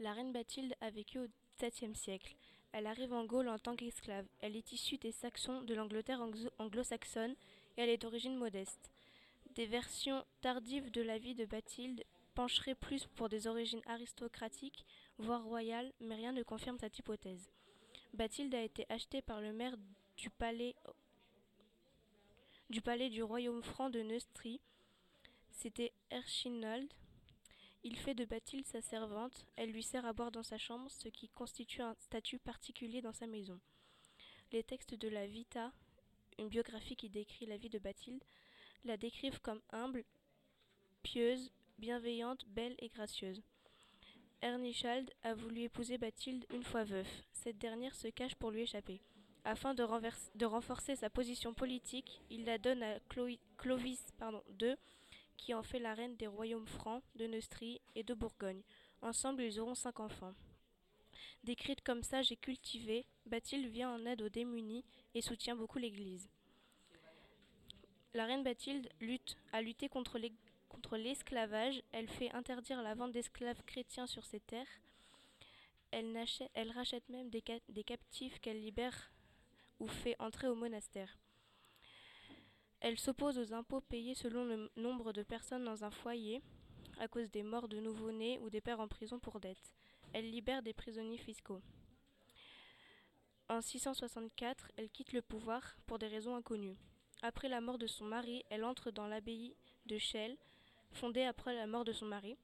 La reine Bathilde a vécu au VIIe siècle. Elle arrive en Gaule en tant qu'esclave. Elle est issue des Saxons de l'Angleterre anglo-saxonne et elle est d'origine modeste. Des versions tardives de la vie de Bathilde pencheraient plus pour des origines aristocratiques, voire royales, mais rien ne confirme cette hypothèse. Bathilde a été achetée par le maire du palais du royaume franc de Neustrie. C'était Erchinoald, il fait de Bathilde sa servante, elle lui sert à boire dans sa chambre, ce qui constitue un statut particulier dans sa maison. Les textes de la Vita, une biographie qui décrit la vie de Bathilde, la décrivent comme humble, pieuse, bienveillante, belle et gracieuse. Ernichald a voulu épouser Bathilde une fois veuf. Cette dernière se cache pour lui échapper. Afin de, renforcer sa position politique, il la donne à Clovis II, qui en fait la reine des royaumes francs de Neustrie et de Bourgogne. Ensemble, ils auront cinq enfants. Décrite comme sage et cultivée, Bathilde vient en aide aux démunis et soutient beaucoup l'Église. La reine Bathilde lutte, a lutté contre l'esclavage. Elle fait interdire la vente d'esclaves chrétiens sur ses terres. Elle, rachète même des captifs qu'elle libère ou fait entrer au monastère. Elle s'oppose aux impôts payés selon le nombre de personnes dans un foyer, à cause des morts de nouveau-nés ou des pères en prison pour dette. Elle libère des prisonniers fiscaux. En 664, elle quitte le pouvoir pour des raisons inconnues. Après la mort de son mari, elle entre dans l'abbaye de Chelles, fondée après la mort de son mari.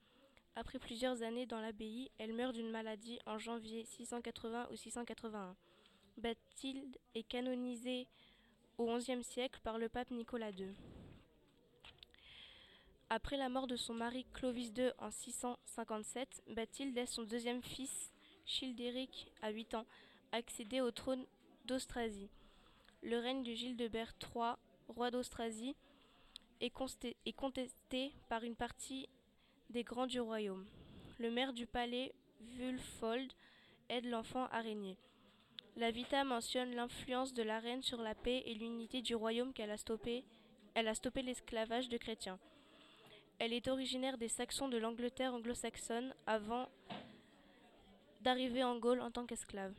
Après plusieurs années dans l'abbaye, elle meurt d'une maladie en janvier 680 ou 681. Bathilde est canonisée au XIe siècle par le pape Nicolas II. Après la mort de son mari Clovis II en 657, Bathilde laisse son deuxième fils, Childéric, à 8 ans, accéder au trône d'Austrasie. Le règne de Gildebert III, roi d'Austrasie, est, contesté par une partie des grands du royaume. Le maire du palais, Wulfold, aide l'enfant à régner. La Vita mentionne l'influence de la reine sur la paix et l'unité du royaume qu'elle a stoppé. Elle a stoppé l'esclavage de chrétiens. Elle est originaire des Saxons de l'Angleterre anglo-saxonne avant d'arriver en Gaule en tant qu'esclave.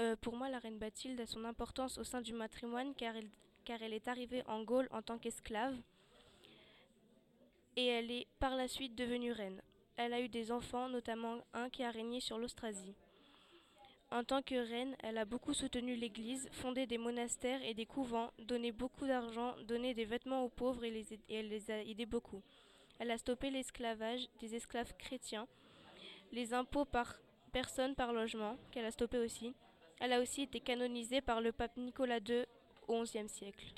Euh, pour moi, la reine Bathilde a son importance au sein du matrimoine car elle, car elle est arrivée en Gaule en tant qu'esclave et elle est par la suite devenue reine. Elle a eu des enfants, notamment un qui a régné sur l'Austrasie. En tant que reine, elle a beaucoup soutenu l'Église, fondé des monastères et des couvents, donné beaucoup d'argent, donné des vêtements aux pauvres et, elle les a aidés beaucoup. Elle a stoppé l'esclavage des esclaves chrétiens, les impôts par personne par logement, qu'elle a stoppé aussi. Elle a aussi été canonisée par le pape Nicolas II au XIe siècle.